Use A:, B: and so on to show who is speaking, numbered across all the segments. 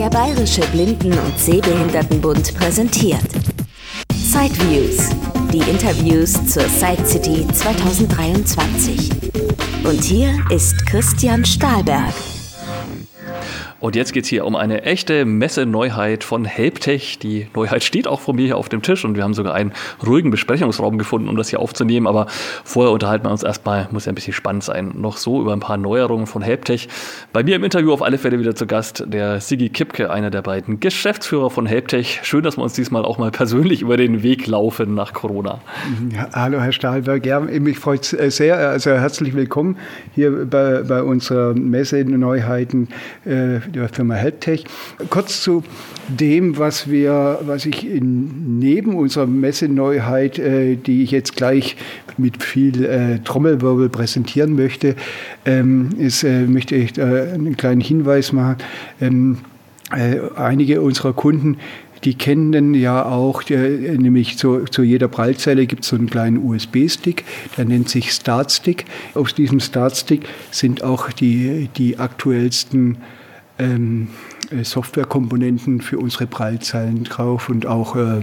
A: Der Bayerische Blinden- und Sehbehindertenbund präsentiert Sideviews, die Interviews zur Side City 2023. Und hier ist Christian Stahlberg.
B: Und jetzt geht es hier um eine echte Messeneuheit von Helptech. Die Neuheit steht auch vor mir hier auf dem Tisch und wir haben sogar einen ruhigen Besprechungsraum gefunden, um das hier aufzunehmen. Aber vorher unterhalten wir uns erstmal, muss ja ein bisschen spannend sein, noch so über ein paar Neuerungen von Helptech. Bei mir im Interview auf alle Fälle wieder zu Gast der Sigi Kipke, einer der beiden Geschäftsführer von Helptech. Schön, dass wir uns diesmal auch mal persönlich über den Weg laufen nach Corona.
C: Ja, hallo Herr Stahlberg, ja, mich freut es sehr. Also herzlich willkommen hier bei, bei unserer Messe Neuheiten. Äh, der Firma Helptech. Kurz zu dem, was wir, was ich in, neben unserer Messeneuheit, äh, die ich jetzt gleich mit viel äh, Trommelwirbel präsentieren möchte, ähm, ist, äh, möchte ich äh, einen kleinen Hinweis machen. Ähm, äh, einige unserer Kunden die kennen ja auch, der, nämlich zu, zu jeder Prallzelle gibt es so einen kleinen USB-Stick, der nennt sich Startstick. Auf diesem Startstick sind auch die, die aktuellsten ähm, äh, Softwarekomponenten für unsere Prallzeilen drauf und auch äh,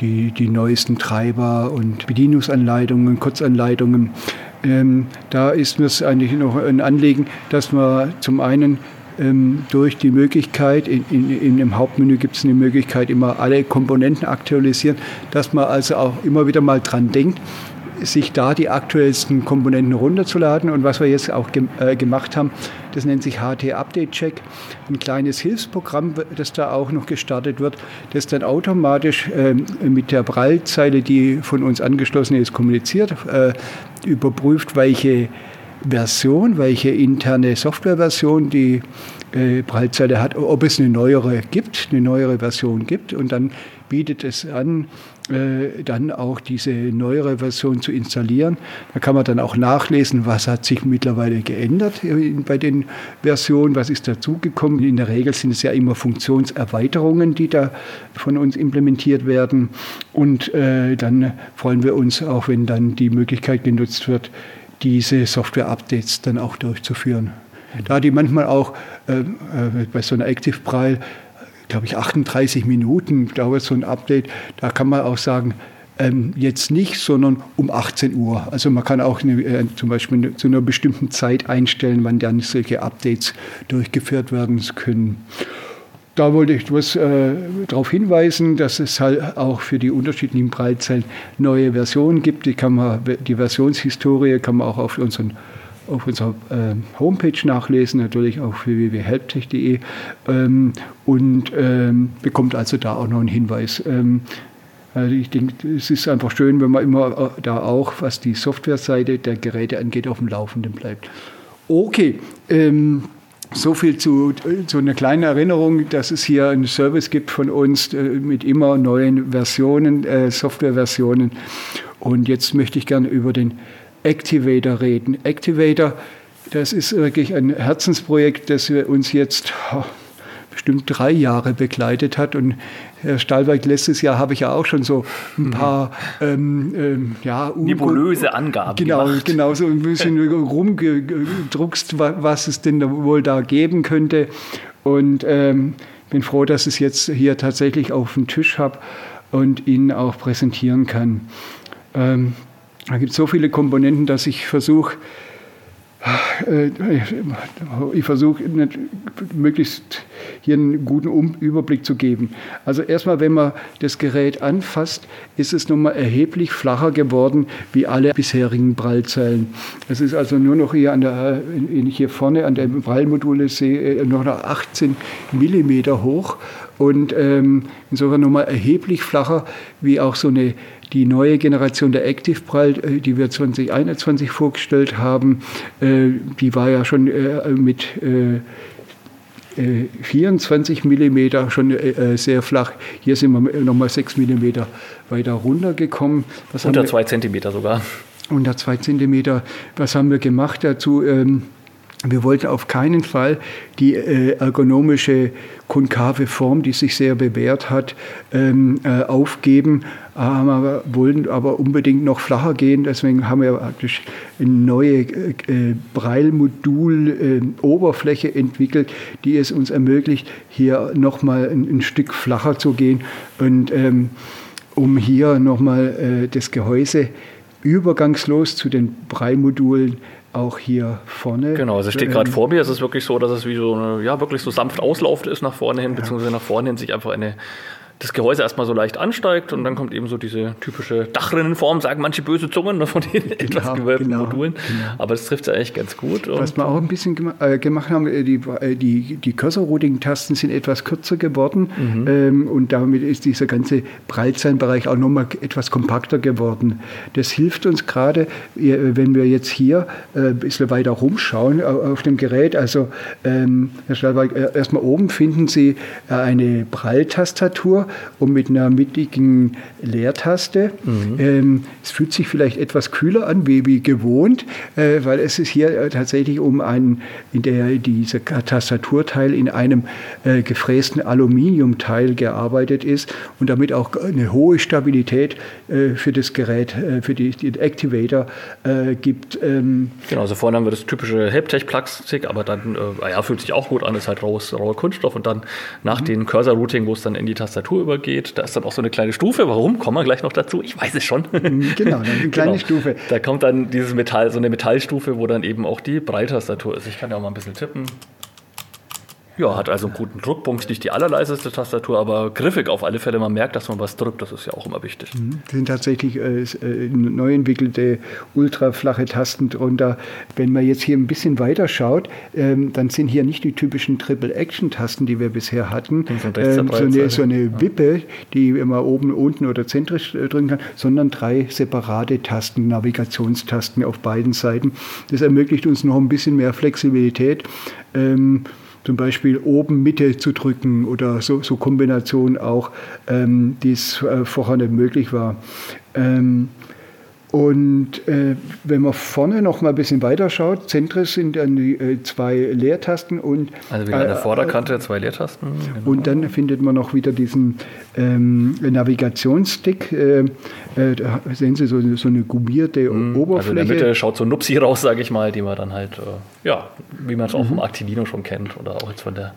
C: die, die neuesten Treiber und Bedienungsanleitungen, Kurzanleitungen. Ähm, da ist mir es eigentlich noch ein Anliegen, dass man zum einen ähm, durch die Möglichkeit, in, in, in dem Hauptmenü gibt es eine Möglichkeit, immer alle Komponenten aktualisieren, dass man also auch immer wieder mal dran denkt, sich da die aktuellsten Komponenten runterzuladen. Und was wir jetzt auch ge äh, gemacht haben, das nennt sich HT Update Check, ein kleines Hilfsprogramm, das da auch noch gestartet wird, das dann automatisch äh, mit der Prallzeile, die von uns angeschlossen ist, kommuniziert, äh, überprüft, welche Version, welche interne Softwareversion die äh, Prallzeile hat, ob es eine neuere gibt, eine neuere Version gibt und dann bietet es an, äh, dann auch diese neuere Version zu installieren. Da kann man dann auch nachlesen, was hat sich mittlerweile geändert bei den Versionen, was ist dazugekommen. In der Regel sind es ja immer Funktionserweiterungen, die da von uns implementiert werden. Und äh, dann freuen wir uns auch, wenn dann die Möglichkeit genutzt wird, diese Software-Updates dann auch durchzuführen. Da die manchmal auch äh, äh bei so einer Active Braille glaube ich, 38 Minuten dauert so ein Update. Da kann man auch sagen, ähm, jetzt nicht, sondern um 18 Uhr. Also man kann auch eine, äh, zum Beispiel zu einer bestimmten Zeit einstellen, wann dann solche Updates durchgeführt werden können. Da wollte ich was, äh, darauf hinweisen, dass es halt auch für die unterschiedlichen Breitzellen neue Versionen gibt. Die, kann man, die Versionshistorie kann man auch auf unseren auf unserer äh, Homepage nachlesen, natürlich auf www.helptech.de ähm, und ähm, bekommt also da auch noch einen Hinweis. Ähm, also ich denke, es ist einfach schön, wenn man immer äh, da auch, was die Softwareseite der Geräte angeht, auf dem Laufenden bleibt. Okay, ähm, so viel zu, zu einer kleinen Erinnerung, dass es hier einen Service gibt von uns äh, mit immer neuen Versionen, äh, Softwareversionen. Und jetzt möchte ich gerne über den Activator reden. Activator, das ist wirklich ein Herzensprojekt, das wir uns jetzt oh, bestimmt drei Jahre begleitet hat. Und Herr Stahlberg, letztes Jahr habe ich ja auch schon so ein mhm. paar ähm, ähm, ja,
B: nebulöse Angaben
C: genau, gemacht. Genau, so ein bisschen rumgedruckst, was es denn wohl da geben könnte. Und ähm, bin froh, dass ich es jetzt hier tatsächlich auf dem Tisch habe und Ihnen auch präsentieren kann. Da gibt es so viele Komponenten, dass ich versuche, äh, ich versuche möglichst hier einen guten Überblick zu geben. Also erstmal, wenn man das Gerät anfasst, ist es nochmal erheblich flacher geworden wie alle bisherigen Prallzellen. Es ist also nur noch hier, an der, hier vorne an dem Prallmodul sehe, noch 18 Millimeter hoch und ähm, insofern nochmal erheblich flacher wie auch so eine die neue Generation der Active Prall, äh, die wir 2021 vorgestellt haben, äh, die war ja schon äh, mit 24 mm schon sehr flach. Hier sind wir nochmal 6 mm weiter runtergekommen.
B: Was unter 2 cm sogar.
C: Unter 2 cm. Was haben wir gemacht dazu? Wir wollten auf keinen Fall die äh, ergonomische konkave Form, die sich sehr bewährt hat, ähm, äh, aufgeben, aber wollten aber unbedingt noch flacher gehen. Deswegen haben wir praktisch eine neue äh, Braille-Modul-Oberfläche äh, entwickelt, die es uns ermöglicht, hier nochmal ein, Stück flacher zu gehen und ähm, um hier nochmal das Gehäuse übergangslos zu den Braille-Modulen auch hier vorne.
B: Genau, also es steht gerade vor mir. Es ist wirklich so, dass es wie so eine, ja, wirklich so sanft auslaufend ist nach vorne hin, beziehungsweise nach vorne hin sich einfach eine das Gehäuse erstmal so leicht ansteigt und dann kommt eben so diese typische Dachrinnenform, sagen manche böse Zungen ne, von den genau, etwas gewölbten genau, Modulen. Genau. Aber das trifft es ja eigentlich ganz gut.
C: Was wir auch ein bisschen gem äh, gemacht haben, äh, die, äh, die, die Cursor-Routing-Tasten sind etwas kürzer geworden mhm. ähm, und damit ist dieser ganze Breitsein-Bereich auch nochmal etwas kompakter geworden. Das hilft uns gerade, wenn wir jetzt hier äh, ein bisschen weiter rumschauen auf dem Gerät. Also, ähm, Herr Stahlberg, erstmal oben finden Sie eine Pralltastatur und mit einer mittigen Leertaste. Mhm. Ähm, es fühlt sich vielleicht etwas kühler an, wie, wie gewohnt, äh, weil es ist hier äh, tatsächlich um einen, in der dieser Tastaturteil in einem äh, gefrästen Aluminiumteil gearbeitet ist und damit auch eine hohe Stabilität äh, für das Gerät, äh, für die, den Activator äh, gibt.
B: Ähm genau, also vorne haben wir das typische Helptech-Plastik, aber dann ja, fühlt sich auch gut an, ist halt raues, rauer Kunststoff und dann nach mhm. dem Cursor-Routing, wo es dann in die Tastatur übergeht. Da ist dann auch so eine kleine Stufe. Warum? Kommen wir gleich noch dazu. Ich weiß es schon.
C: Mhm, genau, eine kleine genau. Stufe.
B: Da kommt dann dieses Metall, so eine Metallstufe, wo dann eben auch die Breitastatur ist. Ich kann ja auch mal ein bisschen tippen. Ja, hat also einen guten Druckpunkt, nicht die allerleiseste Tastatur, aber griffig auf alle Fälle. Man merkt, dass man was drückt, das ist ja auch immer wichtig.
C: Mhm. Das sind tatsächlich äh, äh, neu entwickelte ultraflache Tasten drunter. Wenn man jetzt hier ein bisschen weiter schaut, ähm, dann sind hier nicht die typischen Triple-Action-Tasten, die wir bisher hatten. Ähm, so, eine, so eine Wippe, die man oben, unten oder zentrisch äh, drücken kann, sondern drei separate Tasten, Navigationstasten auf beiden Seiten. Das ermöglicht uns noch ein bisschen mehr Flexibilität. Ähm, zum Beispiel oben Mitte zu drücken oder so, so Kombinationen auch, ähm, die es äh, vorher nicht möglich war. Ähm, und äh, wenn man vorne noch mal ein bisschen weiter schaut, Zentris sind dann die äh, zwei Leertasten und
B: also wieder an der äh, Vorderkante zwei Leertasten.
C: Genau. Und dann findet man noch wieder diesen ähm, Navigationsstick. Äh, äh, da sehen Sie so, so eine gummierte mhm. Oberfläche. Also in
B: der Mitte schaut so Nupsi raus, sage ich mal, die man dann halt, ja, wie man es auch mhm. vom Actilino schon kennt oder auch jetzt von der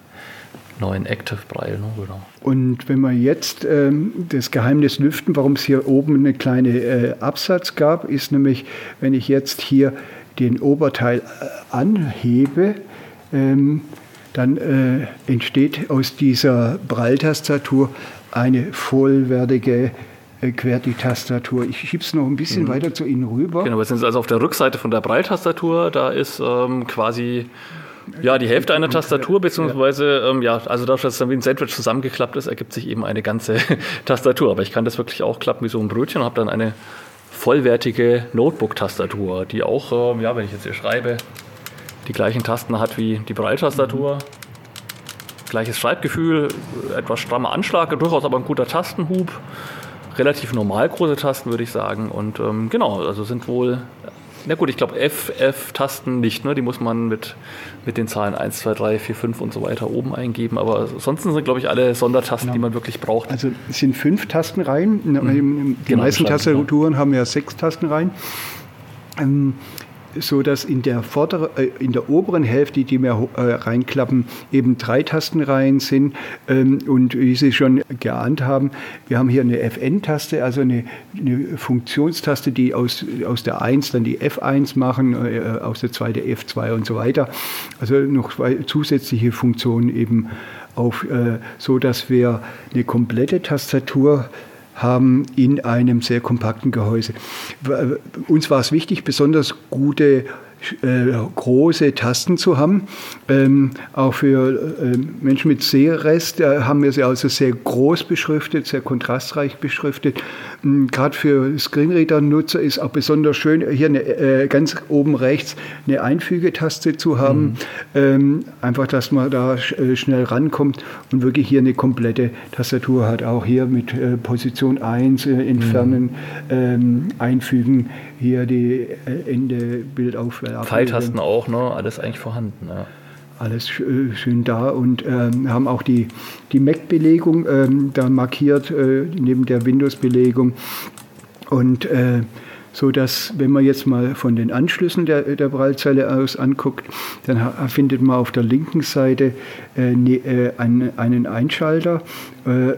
B: neuen Active Braille. Ne? Genau.
C: Und wenn wir jetzt ähm, das Geheimnis lüften, warum es hier oben eine kleine äh, Absatz gab, ist nämlich, wenn ich jetzt hier den Oberteil äh, anhebe, ähm, dann äh, entsteht aus dieser Braille-Tastatur eine vollwertige äh, QWERTY-Tastatur. Ich schiebe es noch ein bisschen mhm. weiter zu Ihnen rüber.
B: Genau, wir sind also auf der Rückseite von der Braille-Tastatur. Da ist ähm, quasi ja, die Hälfte einer Tastatur, beziehungsweise, ähm, ja, also dadurch, dass es dann wie ein Sandwich zusammengeklappt ist, ergibt sich eben eine ganze Tastatur. Aber ich kann das wirklich auch klappen wie so ein Brötchen und habe dann eine vollwertige Notebook-Tastatur, die auch, ähm, ja, wenn ich jetzt hier schreibe, die gleichen Tasten hat wie die Braille-Tastatur. Gleiches Schreibgefühl, etwas strammer Anschlag, durchaus aber ein guter Tastenhub. Relativ normal große Tasten, würde ich sagen. Und ähm, genau, also sind wohl na gut, ich glaube F, F-Tasten nicht, ne? Die muss man mit, mit den Zahlen 1, 2, 3, 4, 5 und so weiter oben eingeben. Aber ansonsten sind, glaube ich, alle Sondertasten, genau. die man wirklich braucht.
C: Also es sind fünf Tastenreihen. Mhm. Die genau, meisten Tastaturen haben ja sechs Tastenreihen. Ähm, so dass in der, vordere, äh, in der oberen Hälfte, die wir äh, reinklappen, eben drei Tastenreihen sind. Ähm, und wie Sie schon geahnt haben, wir haben hier eine FN-Taste, also eine, eine, Funktionstaste, die aus, aus der 1 dann die F1 machen, äh, aus der 2 der F2 und so weiter. Also noch zwei zusätzliche Funktionen eben auf, äh, so dass wir eine komplette Tastatur haben in einem sehr kompakten Gehäuse. Uns war es wichtig, besonders gute äh, große Tasten zu haben. Ähm, auch für äh, Menschen mit Sehrest äh, haben wir sie also sehr groß beschriftet, sehr kontrastreich beschriftet. Ähm, Gerade für Screenreader-Nutzer ist auch besonders schön, hier eine, äh, ganz oben rechts eine Einfügetaste zu haben. Mhm. Ähm, einfach, dass man da äh, schnell rankommt und wirklich hier eine komplette Tastatur hat. Auch hier mit äh, Position 1 entfernen, mhm. Ähm, einfügen, hier die Ende Bild aufwerten
B: Pfeiltasten auch, ne? alles eigentlich vorhanden. Ja.
C: Alles schön da und ähm, haben auch die, die Mac-Belegung ähm, da markiert, äh, neben der Windows-Belegung. Und äh, so dass, wenn man jetzt mal von den Anschlüssen der, der Prallzelle aus anguckt, dann findet man auf der linken Seite äh, ne, äh, einen, einen Einschalter äh,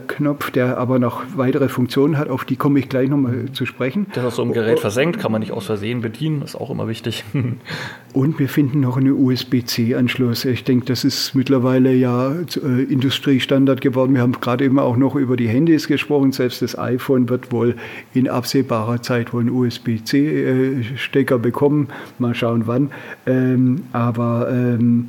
C: Knopf, der aber noch weitere Funktionen hat, auf die komme ich gleich nochmal zu sprechen.
B: Der ist so im Gerät versenkt, kann man nicht aus Versehen bedienen, ist auch immer wichtig.
C: Und wir finden noch einen USB-C-Anschluss. Ich denke, das ist mittlerweile ja äh, Industriestandard geworden. Wir haben gerade immer auch noch über die Handys gesprochen. Selbst das iPhone wird wohl in absehbarer Zeit wohl einen USB-C-Stecker bekommen. Mal schauen wann. Ähm, aber ähm,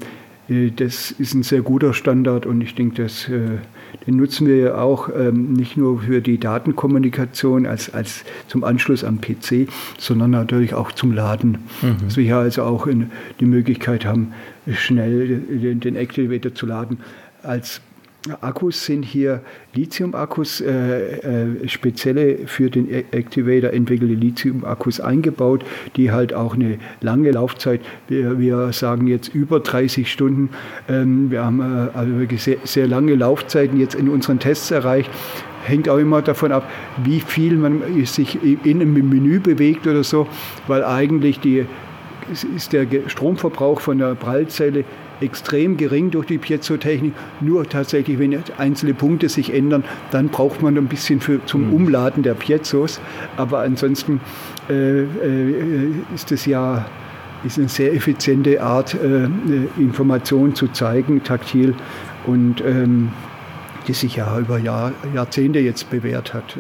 C: äh, das ist ein sehr guter Standard und ich denke, das, äh, den nutzen wir ja auch ähm, nicht nur für die Datenkommunikation als, als zum Anschluss am PC, sondern natürlich auch zum Laden. Mhm. Dass wir hier also auch die Möglichkeit haben, schnell den, den Activator zu laden. Als Akkus sind hier Lithium-Akkus, äh, äh, spezielle für den Activator entwickelte Lithium-Akkus eingebaut, die halt auch eine lange Laufzeit, wir, wir sagen jetzt über 30 Stunden, ähm, wir haben äh, also sehr, sehr lange Laufzeiten jetzt in unseren Tests erreicht. Hängt auch immer davon ab, wie viel man sich in einem Menü bewegt oder so, weil eigentlich die, ist der Stromverbrauch von der Prallzelle extrem gering durch die Piezotechnik. Nur tatsächlich, wenn einzelne Punkte sich ändern, dann braucht man ein bisschen für, zum mhm. Umladen der Piezos. Aber ansonsten äh, äh, ist es ja ist eine sehr effiziente Art, äh, äh Informationen zu zeigen, taktil. Und ähm, die sich ja über Jahr, Jahrzehnte jetzt bewährt hat.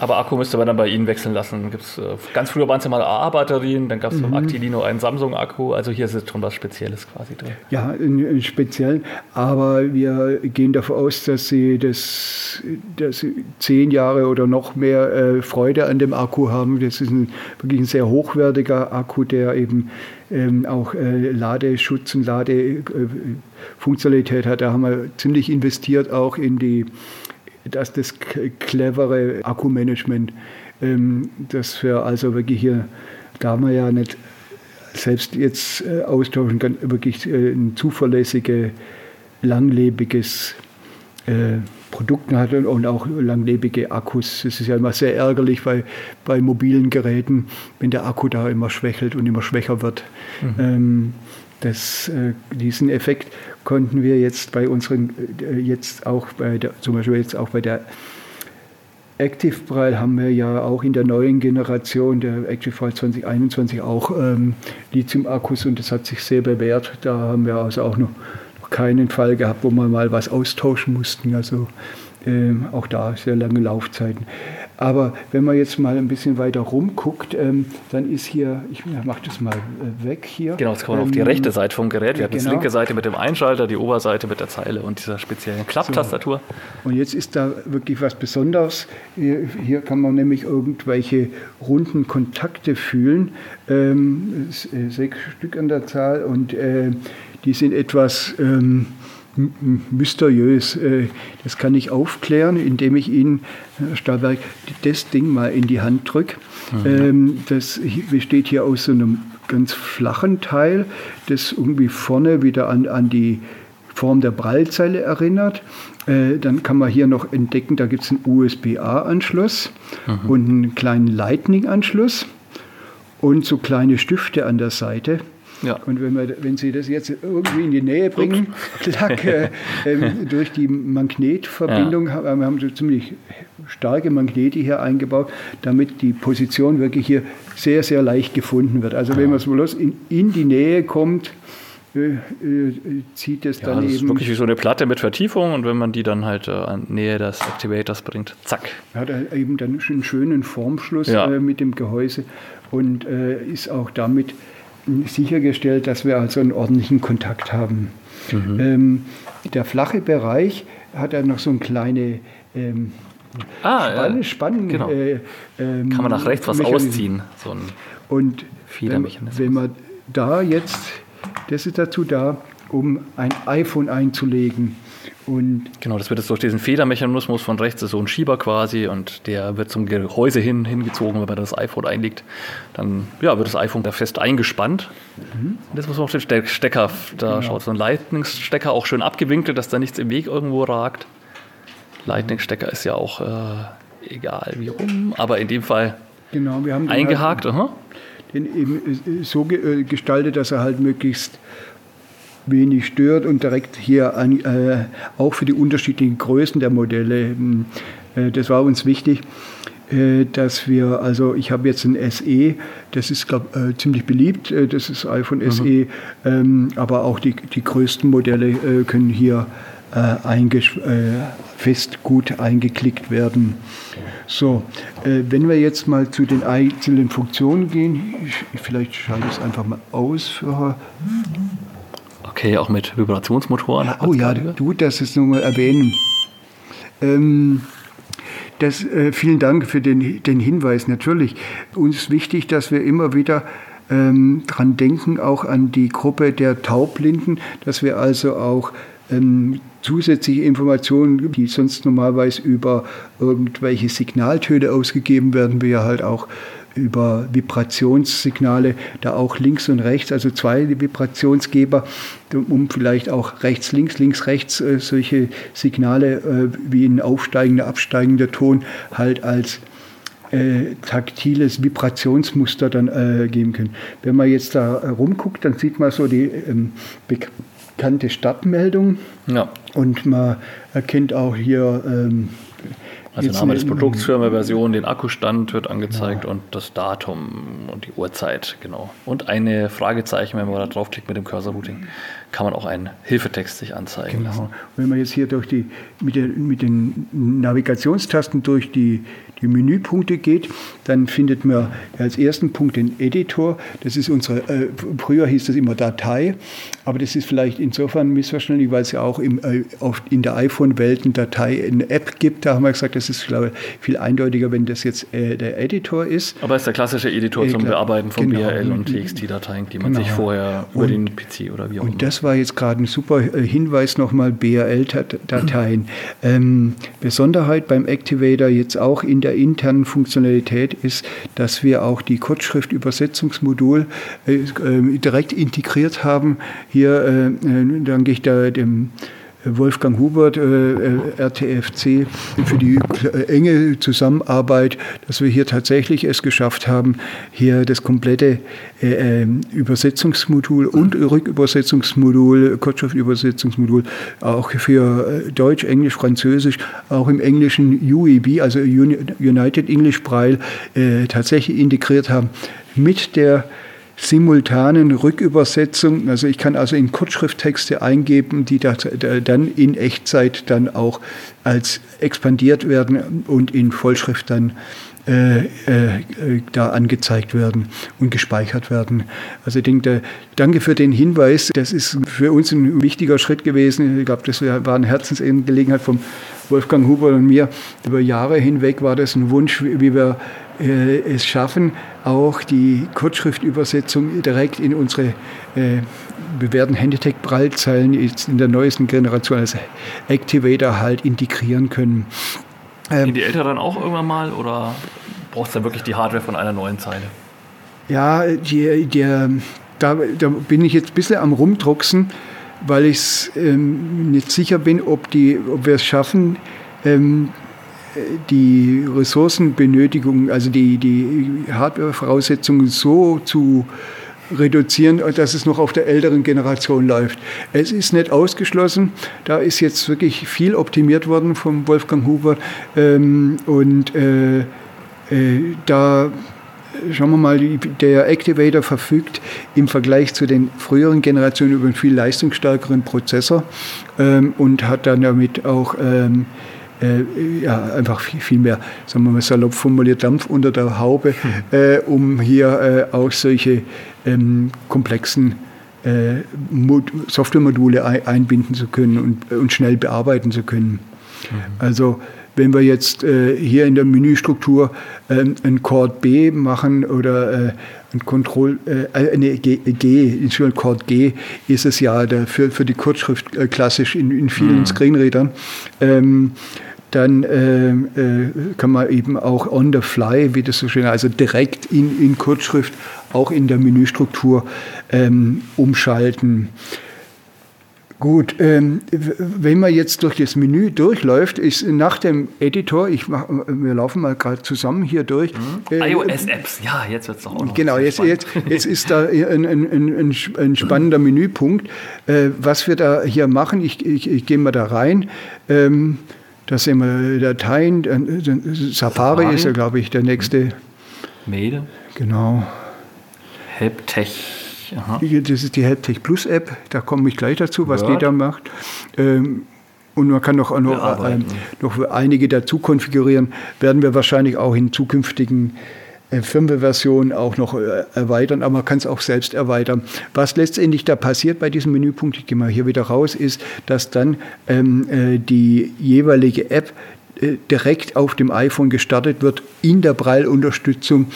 B: Aber Akku müsste man dann bei Ihnen wechseln lassen. Gibt's, äh, ganz früher waren es ja mal AA-Batterien, dann gab es mhm. vom Actilino einen Samsung-Akku. Also hier ist schon was Spezielles quasi drin.
C: Ja, einen speziellen. Aber wir gehen davon aus, dass Sie, das, dass Sie zehn Jahre oder noch mehr äh, Freude an dem Akku haben. Das ist ein, wirklich ein sehr hochwertiger Akku, der eben ähm, auch äh, Ladeschutz und Ladefunktionalität hat. Da haben wir ziemlich investiert auch in die, dass das clevere Akkumanagement, ähm, dass wir also wirklich hier, da man ja nicht selbst jetzt äh, austauschen kann, wirklich äh, ein zuverlässiges, langlebiges äh, Produkten hat und auch langlebige Akkus. Das ist ja immer sehr ärgerlich bei, bei mobilen Geräten, wenn der Akku da immer schwächelt und immer schwächer wird. Mhm. Ähm, das, äh, diesen Effekt konnten wir jetzt bei unseren, äh, jetzt auch bei der, zum Beispiel jetzt auch bei der Active Braille haben wir ja auch in der neuen Generation der Active Braille 2021 auch ähm, Lithium-Akkus und das hat sich sehr bewährt. Da haben wir also auch noch keinen Fall gehabt, wo wir mal was austauschen mussten. Also ähm, auch da sehr lange Laufzeiten. Aber wenn man jetzt mal ein bisschen weiter rumguckt, ähm, dann ist hier, ich mache das mal äh, weg hier.
B: Genau, jetzt kommen wir ähm, auf die ähm, rechte Seite vom Gerät. Wir haben genau. die linke Seite mit dem Einschalter, die Oberseite mit der Zeile und dieser speziellen Klapptastatur.
C: So. Und jetzt ist da wirklich was Besonderes. Hier, hier kann man nämlich irgendwelche runden Kontakte fühlen. Ähm, äh, sechs Stück an der Zahl und äh, die sind etwas ähm, mysteriös. Äh, das kann ich aufklären, indem ich Ihnen, Herr Stahlberg, das Ding mal in die Hand drücke. Mhm. Ähm, das besteht hier aus so einem ganz flachen Teil, das irgendwie vorne wieder an, an die Form der Prallzeile erinnert. Äh, dann kann man hier noch entdecken, da gibt es einen USB-A-Anschluss mhm. und einen kleinen Lightning-Anschluss und so kleine Stifte an der Seite. Ja. Und wenn, wir, wenn Sie das jetzt irgendwie in die Nähe bringen, klack, äh, äh, durch die Magnetverbindung, ja. wir haben so ziemlich starke Magnete hier eingebaut, damit die Position wirklich hier sehr, sehr leicht gefunden wird. Also wenn man es bloß in, in die Nähe kommt, äh, äh, zieht es ja, dann
B: das
C: eben.
B: ist wirklich wie so eine Platte mit Vertiefung und wenn man die dann halt äh, an Nähe des Activators bringt, zack.
C: Hat er eben dann einen schönen Formschluss ja. äh, mit dem Gehäuse und äh, ist auch damit sichergestellt, dass wir also einen ordentlichen Kontakt haben. Mhm. Ähm, der flache Bereich hat dann noch so eine kleine ähm,
B: ah, Spann, Spannen. Genau. Äh, ähm, Kann man nach rechts was ausziehen. So
C: ein Und wenn, wenn man da jetzt, das ist dazu da, um ein iPhone einzulegen
B: Und genau, das wird jetzt durch diesen Federmechanismus von rechts ist so ein Schieber quasi und der wird zum Gehäuse hin, hingezogen, wenn man das iPhone einlegt. Dann ja, wird das iPhone da fest eingespannt. Mhm. Und jetzt muss man auf den Stecker, da genau. schaut so ein Lightning-Stecker auch schön abgewinkelt, dass da nichts im Weg irgendwo ragt. Lightning-Stecker ist ja auch äh, egal wie rum, aber in dem Fall genau, wir haben eingehakt.
C: Halt, den eben so gestaltet, dass er halt möglichst wenig stört und direkt hier an, äh, auch für die unterschiedlichen Größen der Modelle. Äh, das war uns wichtig, äh, dass wir, also ich habe jetzt ein SE, das ist glaub, äh, ziemlich beliebt, äh, das ist iPhone mhm. SE, ähm, aber auch die, die größten Modelle äh, können hier fest gut eingeklickt werden. So, wenn wir jetzt mal zu den einzelnen Funktionen gehen, ich, vielleicht schalte ich es einfach mal aus für
B: Okay, auch mit Vibrationsmotoren.
C: oh ja, du, das ist nur mal erwähnen. Ähm, das, äh, vielen Dank für den, den Hinweis. Natürlich, uns ist wichtig, dass wir immer wieder ähm, dran denken, auch an die Gruppe der Taubblinden, dass wir also auch ähm, zusätzliche Informationen, die sonst normalerweise über irgendwelche Signaltöne ausgegeben werden, wir halt auch über Vibrationssignale, da auch links und rechts, also zwei Vibrationsgeber, um vielleicht auch rechts, links, links, rechts äh, solche Signale äh, wie ein aufsteigender, absteigender Ton halt als äh, taktiles Vibrationsmuster dann äh, geben können. Wenn man jetzt da rumguckt, dann sieht man so die ähm, bekannte Startmeldung ja. und man erkennt auch hier ähm,
B: also Name des Produkts, Firmware-Version, den Akkustand wird angezeigt ja. und das Datum und die Uhrzeit, genau. Und eine Fragezeichen, wenn man da draufklickt mit dem Cursor-Routing, kann man auch einen Hilfetext sich anzeigen genau. lassen.
C: Wenn man jetzt hier durch die, mit, der, mit den Navigationstasten durch die die Menüpunkte geht, dann findet man als ersten Punkt den Editor. Das ist unsere, äh, früher hieß das immer Datei, aber das ist vielleicht insofern missverständlich, weil es ja auch im, äh, in der iPhone-Welt eine Datei, eine App gibt. Da haben wir gesagt, das ist, glaube ich, viel eindeutiger, wenn das jetzt äh, der Editor ist.
B: Aber es ist der klassische Editor zum Bearbeiten von genau. BRL und TXT-Dateien, die man genau. sich vorher über den PC oder wie auch
C: immer. Und das war jetzt gerade ein super äh, Hinweis nochmal, BRL-Dateien. Ähm, Besonderheit beim Activator jetzt auch in der der internen Funktionalität ist, dass wir auch die Kurzschriftübersetzungsmodul äh, äh, direkt integriert haben. Hier äh, äh danke ich da dem Wolfgang Hubert, äh, äh RTFC, für die enge Zusammenarbeit, dass wir hier tatsächlich es geschafft haben, hier das komplette äh, Übersetzungsmodul und Rückübersetzungsmodul, Kurzschriftübersetzungsmodul auch für Deutsch, Englisch, Französisch, auch im englischen UEB, also United English Braille, tatsächlich integriert haben mit der simultanen Rückübersetzung. Also ich kann also in Kurzschrifttexte eingeben, die dann in Echtzeit dann auch als expandiert werden und in Vollschrift dann äh, äh, da angezeigt werden und gespeichert werden. Also ich denke, danke für den Hinweis. Das ist für uns ein wichtiger Schritt gewesen. Ich glaube, das war eine Herzensangelegenheit vom Wolfgang Huber und mir. Über Jahre hinweg war das ein Wunsch, wie wir äh, es schaffen, auch die Kurzschriftübersetzung direkt in unsere äh, bewährten Handitech-Prallzeilen in der neuesten Generation als Activator halt integrieren können.
B: Ähm, die Älteren auch irgendwann mal oder braucht es dann wirklich die Hardware von einer neuen Zeile?
C: Ja, die, die, da, da bin ich jetzt ein bisschen am Rumdrucksen, weil ich ähm, nicht sicher bin, ob, die, ob wir es schaffen, ähm, die Ressourcenbenötigung, also die, die Hardware-Voraussetzungen so zu reduzieren, dass es noch auf der älteren Generation läuft. Es ist nicht ausgeschlossen. Da ist jetzt wirklich viel optimiert worden vom Wolfgang Huber. Ähm, und äh, äh, da schauen wir mal, der Activator verfügt im Vergleich zu den früheren Generationen über einen viel leistungsstärkeren Prozessor ähm, und hat dann damit auch ähm, äh, ja, einfach viel, viel mehr, sagen wir mal salopp formuliert, Dampf unter der Haube, mhm. äh, um hier äh, auch solche ähm, komplexen äh, Softwaremodule einbinden zu können und, und schnell bearbeiten zu können. Mhm. Also wenn wir jetzt äh, hier in der Menüstruktur ähm, ein Chord B machen oder äh, ein Control, äh, nee, G, G, Entschuldigung, Chord G ist es ja der, für, für die Kurzschrift äh, klassisch in, in vielen mhm. Screenreadern. Ähm, dann äh, äh, kann man eben auch on the fly, wie das so schön, also direkt in, in Kurzschrift, auch in der Menüstruktur ähm, umschalten. Gut, ähm, wenn man jetzt durch das Menü durchläuft, ist nach dem Editor, ich mach, wir laufen mal gerade zusammen hier durch.
B: Mhm. Äh, iOS-Apps, ja, jetzt wird es noch
C: Genau, jetzt, jetzt, jetzt ist da ein, ein, ein, ein spannender Menüpunkt. Äh, was wir da hier machen, ich, ich, ich gehe mal da rein. Ähm, da sehen wir Dateien. Äh, Safari, Safari. ist ja, glaube ich, der nächste.
B: Mail.
C: Genau.
B: Helptech.
C: Aha. Das ist die Helptech Plus App, da komme ich gleich dazu, was Word. die da macht. Ähm, und man kann noch, noch, ähm, noch einige dazu konfigurieren. Werden wir wahrscheinlich auch in zukünftigen äh, Firmware-Versionen auch noch äh, erweitern, aber man kann es auch selbst erweitern. Was letztendlich da passiert bei diesem Menüpunkt, ich gehe mal hier wieder raus, ist, dass dann ähm, äh, die jeweilige App äh, direkt auf dem iPhone gestartet wird in der Braille-Unterstützung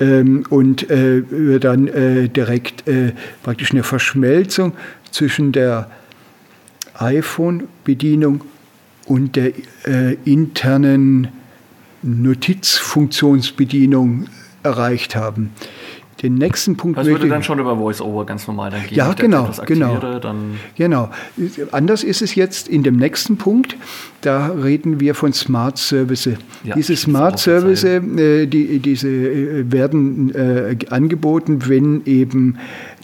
C: ähm, und äh, dann direkt praktisch eine Verschmelzung zwischen der iPhone-Bedienung und der internen Notizfunktionsbedienung erreicht haben. Den nächsten Punkt
B: das würde dann schon über VoiceOver ganz normal dann gehen.
C: Ja, genau, genau. genau. Anders ist es jetzt in dem nächsten Punkt. Da reden wir von Smart Services. Ja, diese Smart Services, äh, die, diese äh, werden äh, angeboten, wenn eben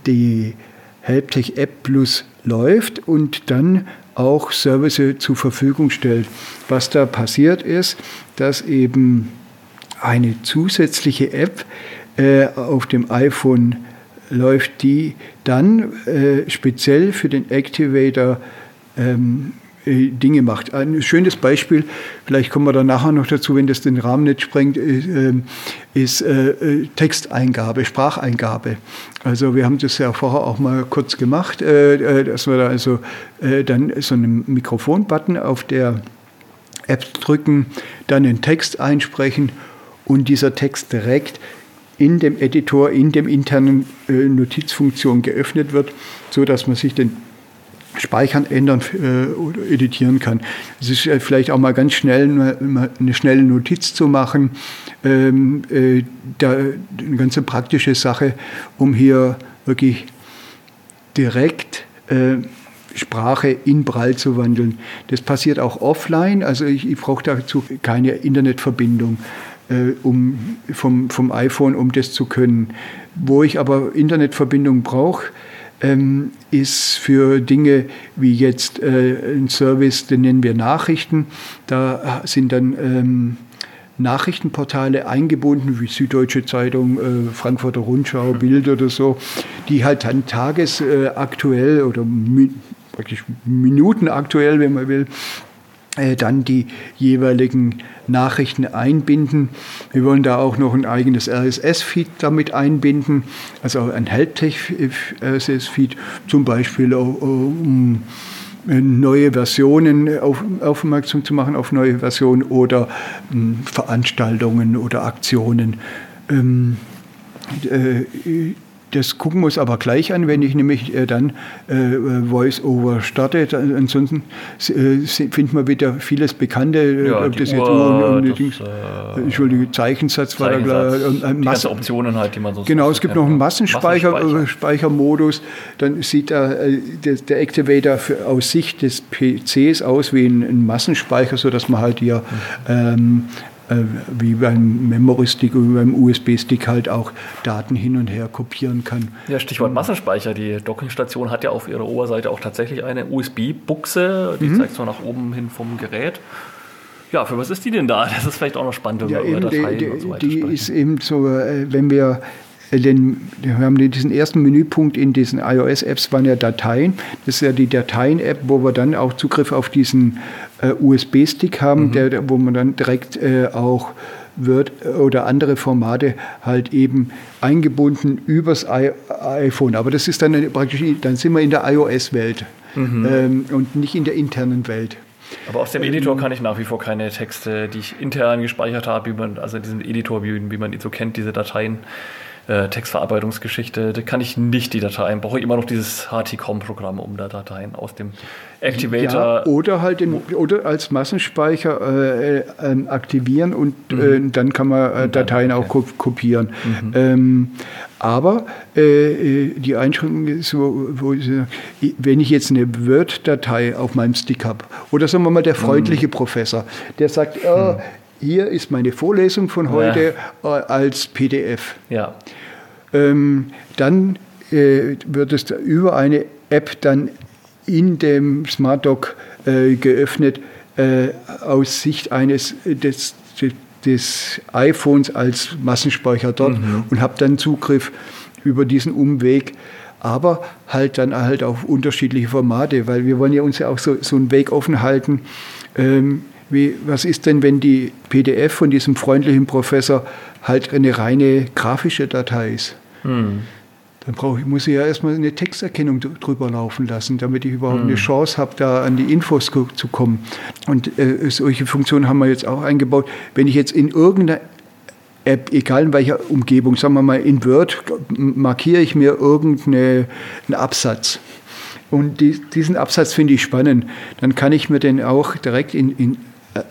C: die Helptech App Plus läuft und dann auch Services zur Verfügung stellt. Was da passiert ist, dass eben eine zusätzliche App äh, auf dem iPhone läuft, die dann äh, speziell für den Activator ähm, äh, Dinge macht. Ein schönes Beispiel, vielleicht kommen wir da nachher noch dazu, wenn das den Rahmen nicht sprengt, ist, ähm, ist äh, Texteingabe, Spracheingabe. Also wir haben das ja vorher auch mal kurz gemacht, äh, dass wir da also äh, dann so einen Mikrofonbutton auf der App drücken, dann den Text einsprechen und dieser Text direkt in dem Editor, in dem internen äh, Notizfunktion geöffnet wird, so dass man sich den Speichern, ändern äh, oder editieren kann. Es ist äh, vielleicht auch mal ganz schnell eine, eine schnelle Notiz zu machen. Ähm, äh, da, eine ganz praktische Sache, um hier wirklich direkt äh, Sprache in Braille zu wandeln. Das passiert auch offline, also ich, ich brauche dazu keine Internetverbindung um, vom, vom iPhone, um das zu können. Wo ich aber Internetverbindung brauche, ähm, ist für Dinge wie jetzt äh, ein Service, den nennen wir Nachrichten. Da sind dann ähm, Nachrichtenportale eingebunden, wie Süddeutsche Zeitung, äh, Frankfurter Rundschau, Bild oder so, die halt dann tagesaktuell oder mi praktisch minutenaktuell, wenn man will, äh, dann die jeweiligen Nachrichten einbinden. Wir wollen da auch noch ein eigenes RSS-Feed damit einbinden, also ein Helptech-RSS-Feed, zum Beispiel um neue Versionen auf, aufmerksam zu machen auf neue Versionen oder um, Veranstaltungen oder Aktionen. Ähm, äh, das gucken wir uns aber gleich an, wenn ich nämlich äh, dann äh, Voice-Over starte. Ansonsten äh, findet man wieder vieles Bekannte.
B: Äh, ja,
C: das
B: Uhr,
C: jetzt das, Dings, äh, Entschuldige, Zeichensatz, war da klar.
B: Äh, die ganzen Optionen halt, die man so
C: Genau, es gibt noch einen Massenspeichermodus. Dann sieht da, der, der, Activator für, aus Sicht des PCs aus wie ein, ein Massenspeicher, sodass man halt hier mhm. ähm, äh, wie beim Memory-Stick oder beim USB-Stick halt auch Daten hin und her kopieren kann.
B: Ja, Stichwort Massenspeicher. Die Dockingstation hat ja auf ihrer Oberseite auch tatsächlich eine USB-Buchse. Die mhm. zeigt zwar nach oben hin vom Gerät. Ja, für was ist die denn da? Das ist vielleicht auch noch spannend, wenn
C: ja,
B: wir über
C: Dateien die, und so weiter Die sprechen. ist eben so, äh, wenn wir den, wir haben diesen ersten Menüpunkt in diesen iOS-Apps waren ja Dateien. Das ist ja die Dateien-App, wo wir dann auch Zugriff auf diesen äh, USB-Stick haben, mhm. der, wo man dann direkt äh, auch Word oder andere Formate halt eben eingebunden übers I iPhone. Aber das ist dann praktisch, dann sind wir in der iOS-Welt mhm. ähm, und nicht in der internen Welt.
B: Aber aus dem Editor ähm, kann ich nach wie vor keine Texte, die ich intern gespeichert habe, wie man, also diesen Editor, wie, wie man ihn so kennt, diese Dateien, äh, Textverarbeitungsgeschichte, da kann ich nicht die Dateien, brauche ich immer noch dieses HTCOM-Programm, um da Dateien aus dem Activator.
C: Ja, oder halt in, oder als Massenspeicher äh, äh, aktivieren und mhm. Äh, dann kann man äh, Dateien auch kopieren. Mhm. Ähm, aber die Einschränkung ist so, wo ich, wenn ich jetzt eine Word-Datei auf meinem Stick habe, oder sagen wir mal der freundliche mhm. Professor, der sagt, oh, hier ist meine Vorlesung von heute ja. als PDF.
B: Ja.
C: Ähm, dann äh, wird es über eine App dann in dem Smart Dock äh, geöffnet äh, aus Sicht eines des, des, iPhones als Massenspeicher dort mhm. und habe dann Zugriff über diesen Umweg aber halt dann halt auf unterschiedliche Formate, weil wir wollen ja uns ja auch so, so einen Weg offen halten. Ähm, wie, was ist denn, wenn die PDF von diesem freundlichen Professor halt eine reine grafische Datei ist? Hm. Dann brauche ich, muss ich ja erstmal eine Texterkennung drüber laufen lassen, damit ich überhaupt hm. eine Chance habe, da an die Infos zu kommen. Und äh, solche Funktionen haben wir jetzt auch eingebaut. Wenn ich jetzt in irgendeiner App, egal in welcher Umgebung, sagen wir mal in Word, markiere ich mir irgendeinen Absatz. Und die, diesen Absatz finde ich spannend. Dann kann ich mir den auch direkt in, in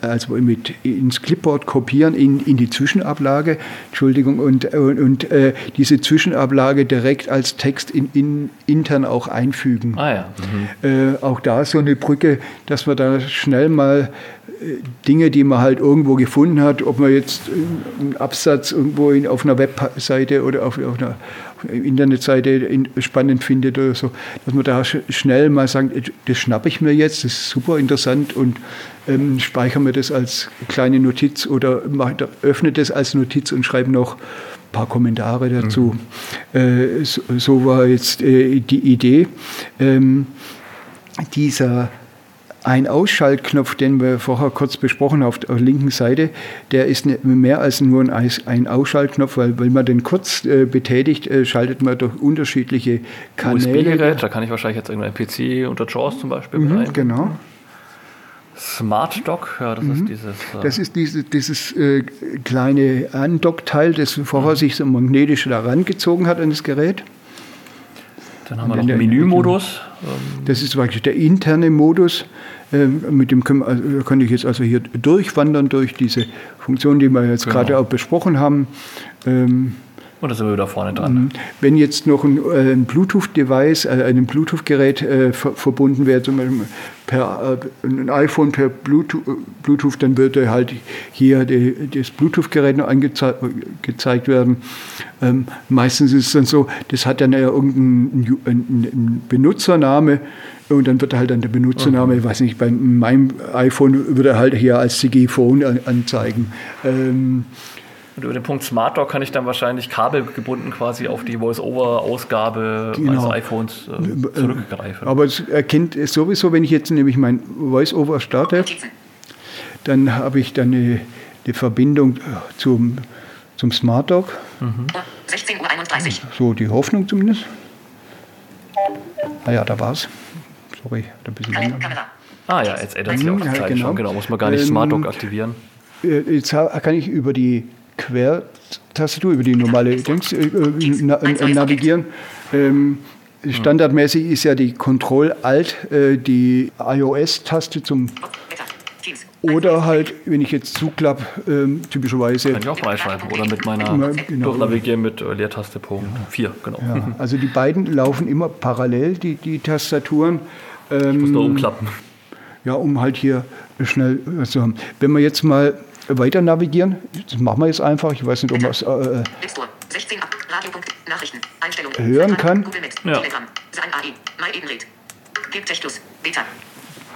C: also mit ins Clipboard kopieren in, in die Zwischenablage, Entschuldigung, und, und, und äh, diese Zwischenablage direkt als Text in, in, intern auch einfügen.
B: Ah ja.
C: Mhm. Äh, auch da so eine Brücke, dass man da schnell mal äh, Dinge, die man halt irgendwo gefunden hat, ob man jetzt einen Absatz irgendwo in, auf einer Webseite oder auf, auf einer Internetseite spannend findet oder so, dass man da schnell mal sagt, das schnappe ich mir jetzt, das ist super interessant und ähm, speichere mir das als kleine Notiz oder mache, öffne das als Notiz und schreibe noch ein paar Kommentare dazu. Mhm. Äh, so, so, war jetzt äh, die Idee. Ähm, dieser ein Ausschaltknopf, den wir vorher kurz besprochen haben auf der linken Seite, der ist ne, mehr als nur ein Ausschaltknopf, weil wenn man den kurz äh, betätigt, äh, schaltet man durch unterschiedliche Kanäle.
B: USB-Gerät, da kann ich wahrscheinlich jetzt irgendein PC unter JAWS zum Beispiel
C: mhm, Genau.
B: Smart Dock, ja, das mhm. ist dieses. Äh
C: das ist diese, dieses äh, kleine Andockteil, das vorher mhm. sich so magnetisch daran gezogen hat an das Gerät.
B: Dann haben wir noch den Menümodus.
C: Das ist praktisch der interne Modus. Ähm, mit dem kann, also, kann ich jetzt also hier durchwandern durch diese Funktion, die wir jetzt genau. gerade auch besprochen haben.
B: Ähm, da sind wir wieder vorne dran. Mhm.
C: Wenn jetzt noch ein, äh, ein Bluetooth-Device, äh, ein Bluetooth-Gerät äh, ver verbunden wäre, zum Beispiel per äh, ein iPhone per Bluetooth, Bluetooth, dann würde halt hier die, das Bluetooth-Gerät noch angezeigt werden. Ähm, meistens ist es dann so, das hat dann ja irgendeinen Benutzername und dann wird halt dann der Benutzername, okay. ich weiß nicht, bei meinem iPhone würde er halt hier als CG Phone anzeigen. Ähm,
B: und über den Punkt Smart Dock kann ich dann wahrscheinlich kabelgebunden quasi auf die Voice-Over-Ausgabe
C: genau.
B: meines iPhones äh, zurückgreifen.
C: Aber es erkennt es sowieso, wenn ich jetzt nämlich mein Voice-Over starte, dann habe ich dann eine, eine Verbindung zum, zum Smart Dock. Mhm. 16.31 Uhr. So die Hoffnung zumindest. Naja, ah da war's. Sorry,
B: ein bisschen länger. Ah ja, jetzt ändert sich auch die Zeit genau. schon. Genau, muss man gar nicht ähm, Smart Dock aktivieren.
C: Äh, jetzt kann ich über die Quertastatur, über die normale Dings, äh, na, äh, navigieren. Ähm, standardmäßig ist ja die Control-Alt äh, die iOS-Taste zum oder halt, wenn ich jetzt zuklappe, ähm, typischerweise.
B: Kann ich auch freischalten oder mit meiner genau. Durchnavigieren mit äh, Leertaste Punkt 4, genau.
C: Ja, also die beiden laufen immer parallel, die, die Tastaturen.
B: Ähm, ich muss nur umklappen.
C: Ja, um halt hier schnell zu haben. Wenn wir jetzt mal weiter navigieren. Das machen wir jetzt einfach. Ich weiß nicht, ob man es äh, hören kann. Ja.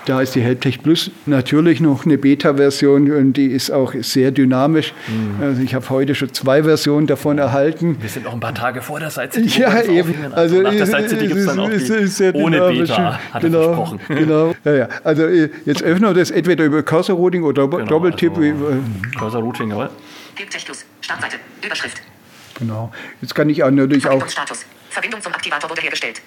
C: Da ist die Helptech Plus natürlich noch eine Beta-Version und die ist auch sehr dynamisch. Mhm. Also ich habe heute schon zwei Versionen davon erhalten.
B: Wir sind noch ein paar Tage vor der Site
C: City. Ja, eben.
B: Also, also nach der Site City gibt es dann auch die ohne Beta,
C: hat genau, er versprochen. Genau. Ja, ja. Also äh, jetzt öffnen wir das entweder über Cursor Routing oder genau, Doppeltipp. Also,
B: Cursor Routing, jawohl.
A: Helptech Plus, Startseite, Überschrift.
C: Genau. Jetzt kann ich auch natürlich auch...
A: Status. Verbindung zum Aktivator wurde hergestellt.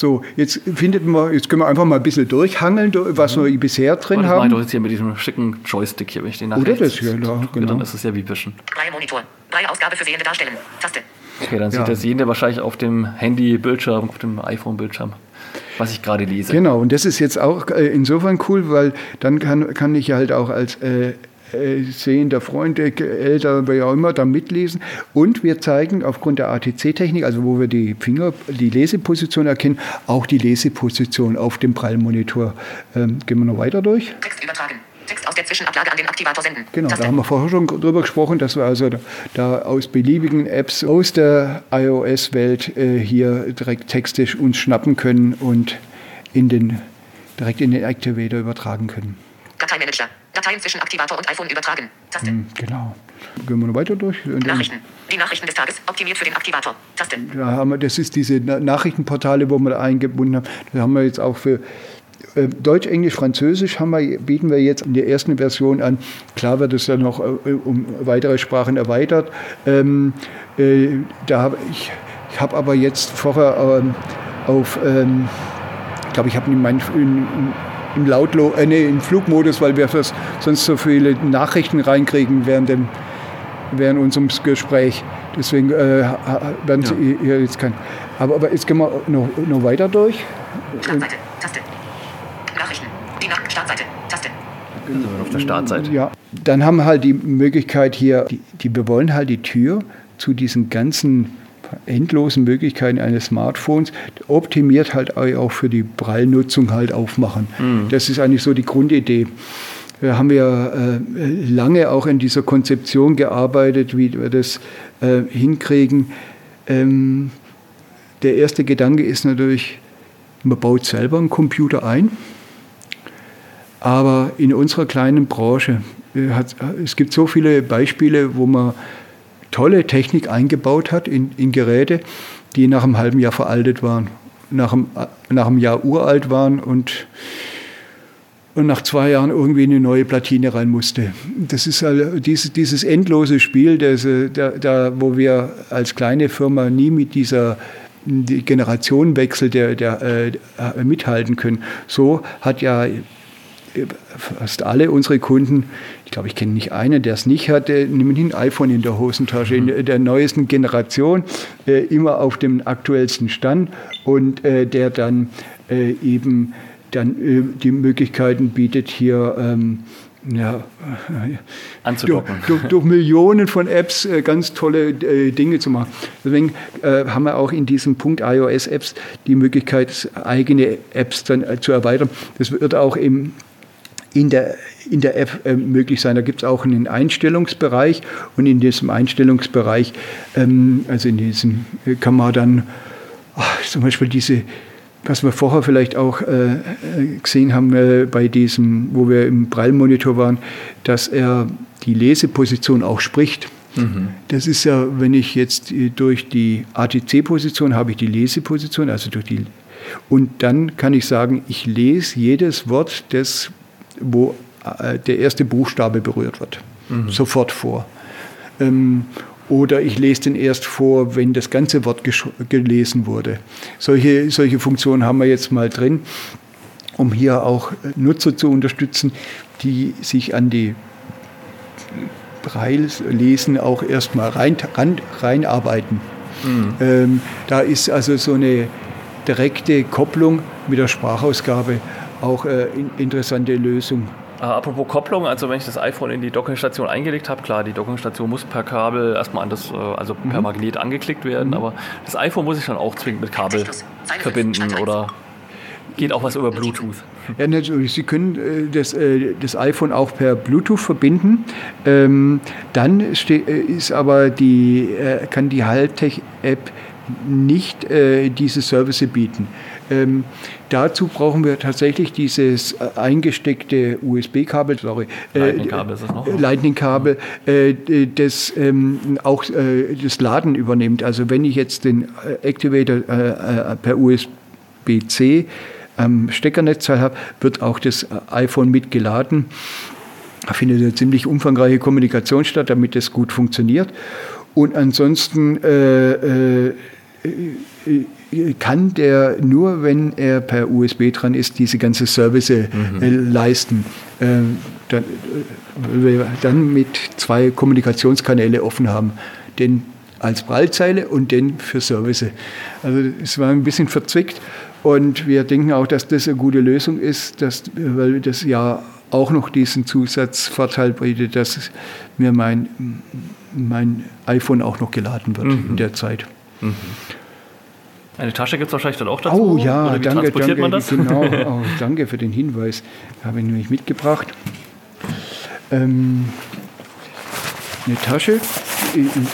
C: So, jetzt findet man, jetzt können wir einfach mal ein bisschen durchhangeln, was wir bisher drin
B: das
C: haben.
B: ich doch jetzt hier mit diesem schicken Joystick hier, wenn ich den nach
C: Oder das hier, ja, genau.
B: Dann ist es ja wie Wischen.
D: Freie Monitor. Freie Ausgabe für Sehende darstellen. Taste.
B: Okay, dann sieht
C: Ja.
B: der Sehende wahrscheinlich auf dem Handy-Bildschirm, auf dem iPhone-Bildschirm, was ich gerade lese.
C: Genau, und das ist jetzt auch äh, insofern cool, weil dann kann, kann ich halt auch als äh, sehender Freund, äh, älter, wer auch immer, da mitlesen. Und wir zeigen aufgrund der ATC-Technik, also wo wir die Finger, die Leseposition erkennen, auch die Leseposition auf dem Prallmonitor. Ähm, gehen wir noch weiter durch.
D: Text übertragen. Text aus der Zwischenablage an den Aktivator senden.
C: Genau,
D: Taste.
C: da haben wir vorher schon drüber gesprochen, dass wir also da, da aus beliebigen Apps aus der iOS-Welt äh, hier direkt textisch uns schnappen können und in den, direkt in den Activator übertragen können.
D: Dateimanager. Dateien zwischen Aktivator und iPhone übertragen. Taste.
C: Hm, Genau. Gehen wir noch weiter durch.
D: Nachrichten. Die Nachrichten des Tages. Optimiert für den Aktivator. Taste.
C: da haben wir, das ist diese Na- Nachrichtenportale, wo wir da eingebunden haben. Da haben wir jetzt auch für äh, Deutsch, Englisch, Französisch haben wir, bieten wir jetzt in der ersten Version an. Klar wird es dann noch äh, um weitere Sprachen erweitert. Ähm, äh, da hab ich ich habe aber jetzt vorher ähm, auf, ähm, ich glaube, ich habe in meinen in, in, im Lautlo, äh, nee, im Flugmodus, weil wir sonst so viele Nachrichten reinkriegen während, dem, während unserem Gespräch. Deswegen äh, werden Sie hier jetzt kein. Aber, aber jetzt gehen wir noch, noch weiter durch.
D: Startseite. Taste. Nachrichten. Die Nach Startseite. Taste.
B: Also auf der Startseite.
C: Ja, dann haben wir halt die Möglichkeit hier, die, die, wir wollen halt die Tür zu diesen ganzen endlosen Möglichkeiten eines Smartphones optimiert halt auch für die Prallnutzung halt aufmachen. Das ist eigentlich so die Grundidee. Da haben wir äh, lange auch in dieser Konzeption gearbeitet, wie wir das äh, hinkriegen. Ähm, der erste Gedanke ist natürlich, man baut selber einen Computer ein. Aber in unserer kleinen Branche, äh, hat, es gibt so viele Beispiele, wo man tolle Technik eingebaut hat in, in Geräte, die nach einem halben Jahr veraltet waren, nach einem, nach einem Jahr uralt waren und, und nach zwei Jahren irgendwie eine neue Platine rein musste. Das ist halt dieses, dieses endlose Spiel, das, äh, da, da, wo wir als kleine Firma nie mit dieser die Generationenwechsel der, der, äh, mithalten können. So hat ja fast alle unsere Kunden, ich glaube, ich kenne nicht einen, der es nicht hatte, nehmen ein iPhone in der Hosentasche, in der neuesten Generation, äh, immer auf dem aktuellsten Stand und äh, der dann äh, eben dann äh, die Möglichkeiten bietet, hier ähm, ja, durch,
B: Anzudocken.
C: durch, durch Millionen von Apps äh, ganz tolle äh, Dinge zu machen. Deswegen äh, haben wir auch in diesem Punkt iOS-Apps die Möglichkeit, eigene Apps dann äh, zu erweitern. Das wird auch im in der, in der App äh, möglich sein. Da gibt es auch einen Einstellungsbereich und in diesem Einstellungsbereich, ähm, also in diesem äh, kann man dann ach, zum Beispiel diese, was wir vorher vielleicht auch äh, gesehen haben äh, bei diesem, wo wir im Prallmonitor waren, dass er die Leseposition auch spricht. Mhm. Das ist ja, wenn ich jetzt äh, durch die ATC-Position habe ich die Leseposition, also durch die und dann kann ich sagen, ich lese jedes Wort, das wo äh, der erste Buchstabe berührt wird, mhm. sofort vor. Ähm, oder ich lese den erst vor, wenn das ganze Wort gelesen wurde. Solche, solche Funktionen haben wir jetzt mal drin, um hier auch Nutzer zu unterstützen, die sich an die Braille-Lesen auch erstmal rein, rein, reinarbeiten. Mhm. Ähm, da ist also so eine direkte Kopplung mit der Sprachausgabe auch äh, in, interessante Lösung.
B: Äh, apropos Kopplung, also wenn ich das iPhone in die Dockingstation eingelegt habe, klar, die Dockingstation muss per Kabel erstmal an das, äh, also per mhm. Magnet angeklickt werden, mhm. aber das iPhone muss ich dann auch zwingend mit Kabel verbinden oder geht auch was über Bluetooth?
C: Ja, natürlich. Sie können äh, das, äh, das iPhone auch per Bluetooth verbinden. Ähm, dann ist aber die, äh, kann die Haltech-App nicht äh, diese Service bieten. Ähm, dazu brauchen wir tatsächlich dieses äh, eingesteckte USB-Kabel, sorry,
B: Lightning-Kabel ist es noch.
C: Lightning-Kabel, äh, das ähm, auch äh, das Laden übernimmt. Also wenn ich jetzt den Activator äh, per USB-C am Steckernetzteil habe, wird auch das iPhone mitgeladen. Da findet eine ziemlich umfangreiche Kommunikation statt, damit das gut funktioniert. Und ansonsten äh, äh, kann der nur, wenn er per USB dran ist, diese ganze Service äh, mhm. leisten. Äh, dann, dann mit zwei Kommunikationskanäle offen haben. Den als Prallzeile und den für Service. Also es war ein bisschen verzwickt und wir denken auch, dass das eine gute Lösung ist, dass, weil das ja auch noch diesen Zusatzvorteil bietet, dass mir mein, mein iPhone auch noch geladen wird mhm. in der Zeit. Mhm.
B: Eine Tasche gibt es wahrscheinlich dann auch dazu.
C: Oh ja, Oder wie danke, transportiert danke, man das? Genau, oh, danke für den Hinweis. Habe ich nämlich mitgebracht. Ähm, eine Tasche,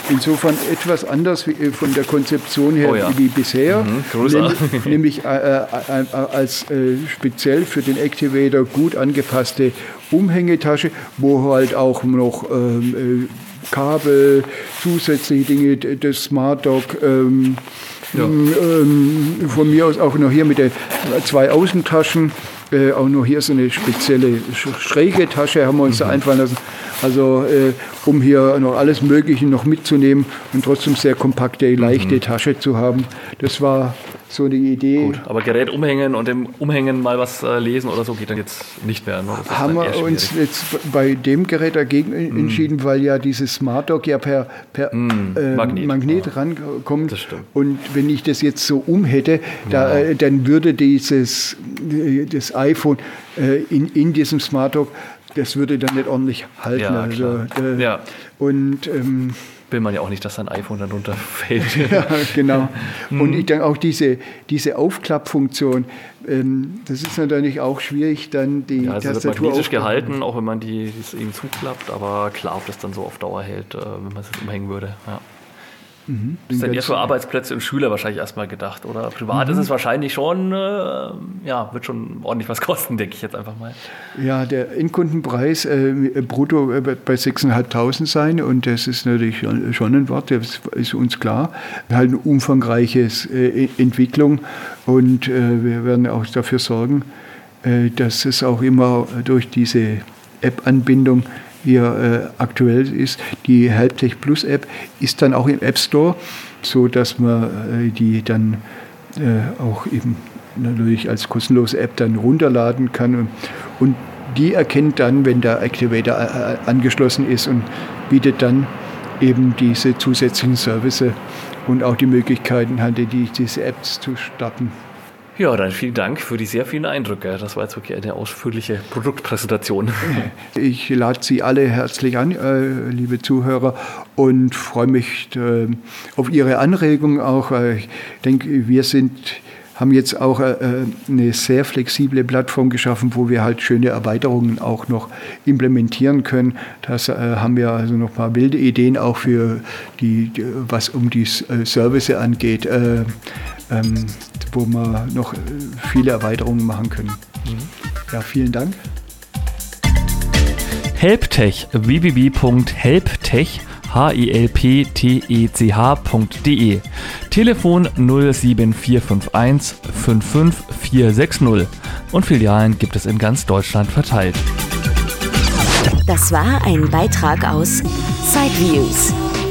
C: insofern etwas anders äh, von der Konzeption her oh ja. wie bisher, mhm, nämlich, nämlich äh, äh, äh, als äh, speziell für den Activator gut angepasste Umhängetasche, wo halt auch noch ähm, äh, Kabel, zusätzliche Dinge, das Smart Dock, ähm, ja. Ähm, von mir aus auch noch hier mit den zwei Außentaschen. Äh, auch noch hier so eine spezielle schräge Tasche haben wir uns mhm. da einfallen lassen. Also äh, um hier noch alles Mögliche noch mitzunehmen und trotzdem sehr kompakte, leichte mhm. Tasche zu haben. Das war so eine Idee. Gut,
B: aber Gerät umhängen und im Umhängen mal was äh, lesen oder so geht dann jetzt nicht mehr. Ne?
C: Haben wir uns jetzt bei dem Gerät dagegen mm. entschieden, weil ja dieses Smart Dock ja per, per mm. äh, Magnet, Magnet ja. rankommt. Und wenn ich das jetzt so um hätte, da, ja. äh, dann würde dieses das iPhone äh, in, in diesem Smart Dock das würde dann nicht ordentlich halten. Ja, also, äh, ja. Und ähm,
B: will man ja auch nicht, dass sein iPhone dann runterfällt.
C: ja, genau. Und ich denke auch diese, diese Aufklappfunktion, ähm, das ist natürlich auch schwierig, dann die
B: ja, also Tastatur wird magnetisch gehalten, auch wenn man die, die eben zuklappt, aber klar, ob das dann so auf Dauer hält, äh, wenn man es umhängen würde. Ja. Mhm. Das ist dann eher für Arbeitsplätze und Schüler wahrscheinlich erstmal gedacht, oder? Privat mhm. ist es wahrscheinlich schon, äh, ja, wird schon ordentlich was kosten, denke ich jetzt einfach mal.
C: Ja, der Endkundenpreis äh, brutto äh, bei 6.500 sein und das ist natürlich schon ein Wort, das ist uns klar. Halt eine umfangreiche äh, Entwicklung und äh, wir werden auch dafür sorgen, äh, dass es auch immer durch diese App-Anbindung hier äh, aktuell ist. Die Helptech Plus App ist dann auch im App Store, so dass man äh, die dann äh, auch eben natürlich als kostenlose App dann runterladen kann und, die erkennt dann, wenn der Activator äh, äh, angeschlossen ist und bietet dann eben diese zusätzlichen Services und auch die Möglichkeiten, halt die, diese Apps zu starten.
B: Ja, dann vielen Dank für die sehr vielen Eindrücke. Das war jetzt wirklich eine ausführliche Produktpräsentation.
C: Ich lade Sie alle herzlich an, äh, liebe Zuhörer, und freue mich äh, auf Ihre Anregungen auch. Ich denke, wir sind haben jetzt auch äh, eine sehr flexible Plattform geschaffen, wo wir halt schöne Erweiterungen auch noch implementieren können. Das haben wir also noch ein paar wilde Ideen auch für die, was um die Service angeht ähm, wo wir noch äh, viele Erweiterungen machen können. Mhm. Ja, vielen Dank.
B: Helptech www.helptech h-i-l-p-t-e-c-h.de Telefon 07451 55460 und Filialen gibt es in ganz Deutschland verteilt.
A: Das war ein Beitrag aus Sideviews